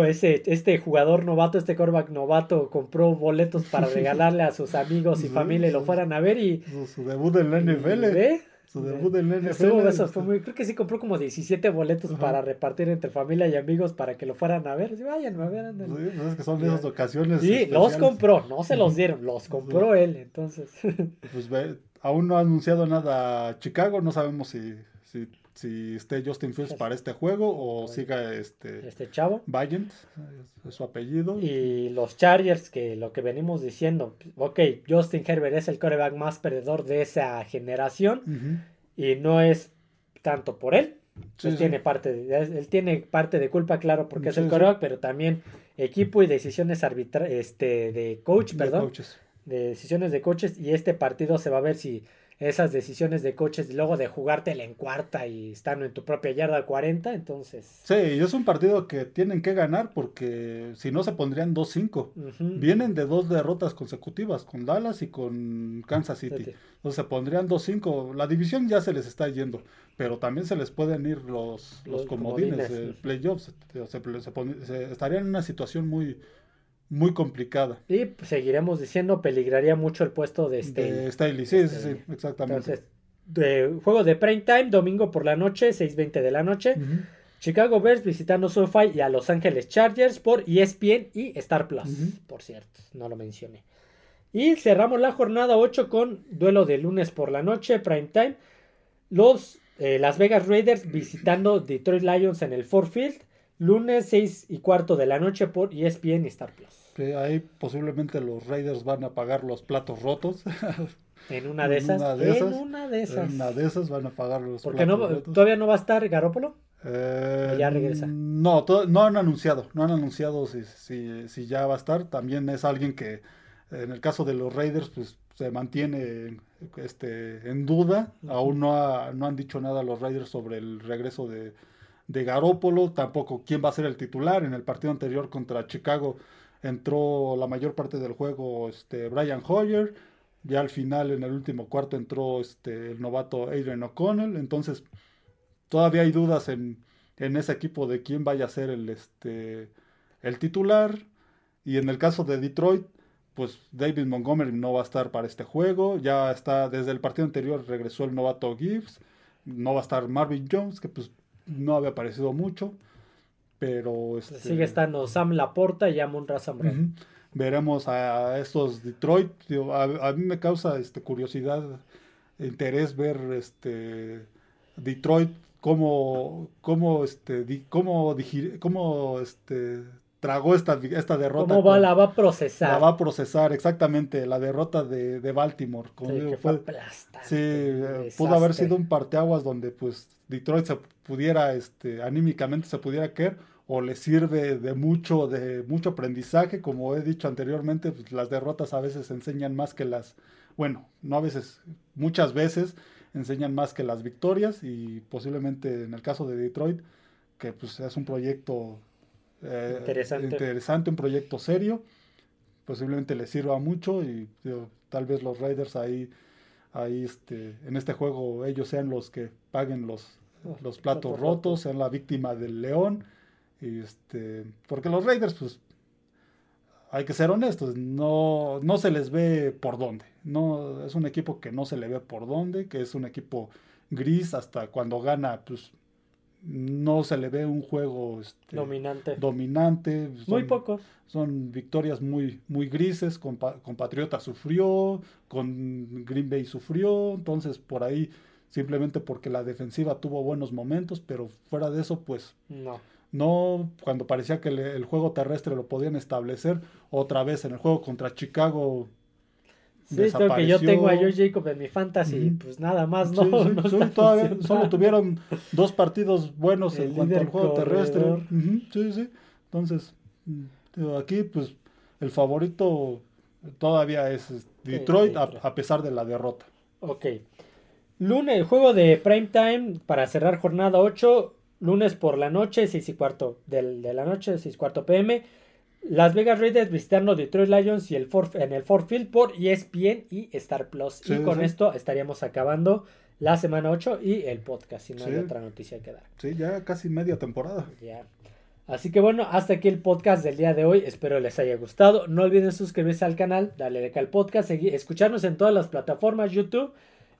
ese, este jugador novato, este coreback novato, compró boletos para <laughs> regalarle a sus amigos y familia y lo fueran a ver y... Su, debut en la NFL. Su debut en NFL. Eso fue muy, creo que sí compró como 17 boletos para repartir entre familia y amigos para que lo fueran a ver. Sí, vayan a ver. Sí, pues es que son de esas ocasiones. Sí, los compró, no se los dieron, los compró él, entonces. Pues ve, aún no ha anunciado nada Chicago, no sabemos si, si si esté Justin Fields para este juego o siga este, este chavo. Valiant, es su apellido. Y los Chargers, que lo que venimos diciendo, ok, Justin Herbert es el coreback más perdedor de esa generación y no es tanto por él. él, Tiene parte de, él tiene parte de culpa, claro, porque es el coreback, pero también equipo y decisiones arbitrarias este, de coach, perdón. De decisiones de coaches y este partido se va a ver si esas decisiones de coches y luego de jugártela en cuarta y estando en tu propia yarda 40, entonces... Sí, y es un partido que tienen que ganar porque si no se pondrían 2-5. Vienen de dos derrotas consecutivas con Dallas y con Kansas City. Entonces se pondrían 2-5. La división ya se les está yendo, pero también se les pueden ir los, los, comodines, de playoffs. se estarían en una situación muy muy complicada. Y pues, seguiremos diciendo, peligraría mucho el puesto de Staley. De Staley, sí, sí, sí, exactamente. Entonces, de, juego de prime time, domingo por la noche, 6.20 de la noche. Chicago Bears visitando SoFi y a Los Ángeles Chargers por ESPN y Star Plus, por cierto, no lo mencioné. Y cerramos la jornada 8 con duelo de lunes por la noche, prime time. Los eh, Las Vegas Raiders visitando Detroit Lions en el Ford Field. Lunes 6 y cuarto de la noche por ESPN y Star Plus ahí posiblemente los Raiders van a pagar los platos rotos. <laughs> En una de esas. en una de esas. En una de esas van a pagar los Porque no, todavía no va a estar Garópolo. Eh, ya regresa. No, no han anunciado. No han anunciado si, si, si, ya va a estar. También es alguien que, en el caso de los Raiders, pues se mantiene este, en duda. Aún no, no han dicho nada los Raiders sobre el regreso de, de Garópolo, tampoco quién va a ser el titular. En el partido anterior contra Chicago entró la mayor parte del juego este, Brian Hoyer. Ya al final, en el último cuarto, entró este, el novato Adrian O'Connell. Entonces, todavía hay dudas en, en, ese equipo de quién vaya a ser el, este, el titular. Y en el caso de Detroit, pues David Montgomery no va a estar para este juego. Ya está, desde el partido anterior regresó el novato Gibbs. No va a estar Marvin Jones, que pues no había aparecido mucho. Pero este, sigue estando Sam Laporta y Amon Razam. Veremos a, estos Detroit. a, mí me causa este, curiosidad, interés ver este Detroit cómo, cómo, este, cómo, cómo este, tragó esta, esta derrota. ¿Cómo va, la va a procesar? La va a procesar, exactamente, la derrota de, de Baltimore. Sí, fue, sí eh, pudo haber sido un parteaguas donde pues Detroit se pudiera, este, anímicamente se pudiera caer o le sirve de mucho, de mucho aprendizaje. Como he dicho anteriormente, pues, las derrotas a veces enseñan más que las, bueno, no a veces, muchas veces enseñan más que las victorias y posiblemente en el caso de Detroit, que pues es un proyecto eh, interesante. un proyecto serio. Posiblemente le sirva mucho y tal vez los Raiders ahí, ahí este, en este juego ellos sean los que paguen los, los platos rotos, sean la víctima del león. Este, porque los Raiders, pues, hay que ser honestos, no, no se les ve por dónde. No, es un equipo que no se le ve por dónde, que es un equipo gris hasta cuando gana, pues no se le ve un juego este, dominante. dominante. muy pocos. Son victorias muy, muy grises. Con, con Patriota sufrió, con Green Bay sufrió. Entonces, por ahí, simplemente porque la defensiva tuvo buenos momentos, pero fuera de eso, pues no. No, cuando parecía que el juego terrestre lo podían establecer, otra vez en el juego contra Chicago Sí, creo que yo tengo a Joe Jacob en mi fantasy, pues nada más, ¿no? <laughs> todavía solo tuvieron dos partidos buenos en cuanto al juego terrestre. sí, sí. Entonces, mm, aquí, pues, el favorito todavía es Detroit, A, pesar de la derrota. Ok. Lunes, juego de prime time para cerrar jornada 8. Lunes por la noche, 6 y cuarto de la noche, 6 y cuarto pm. Las Vegas Raiders visitando Detroit Lions y el en el Ford Field por ESPN y Star Plus. y con esto estaríamos acabando la semana 8 y el podcast, si no hay otra noticia que dar. Sí, ya casi media temporada. Ya. Así que bueno, hasta aquí el podcast del día de hoy. Espero les haya gustado. No olviden suscribirse al canal, darle like al podcast, seguir, escucharnos en todas las plataformas, YouTube,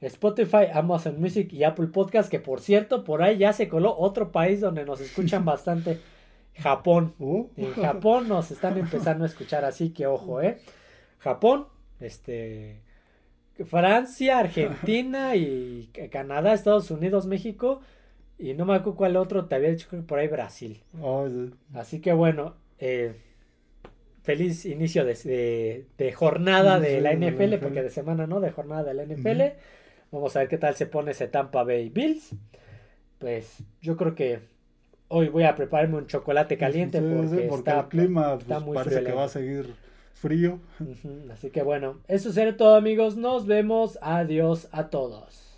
Spotify, Amazon Music y Apple Podcast, que por cierto, por ahí ya se coló otro país donde nos escuchan <laughs> bastante. Japón. Uh. En Japón nos están empezando a escuchar, así que ojo, ¿eh? Japón, este, Francia, Argentina y Canadá, Estados Unidos, México y no me acuerdo cuál otro, te había dicho que por ahí Brasil. Oh, así que bueno, eh, feliz inicio de, jornada de la NFL, porque de semana no, de jornada de la NFL. Vamos a ver qué tal se pone ese Tampa Bay Bills. Pues yo creo que hoy voy a prepararme un chocolate caliente porque, está, el clima pues, parece que va a seguir frío. Así que bueno, eso será todo amigos, nos vemos, adiós a todos.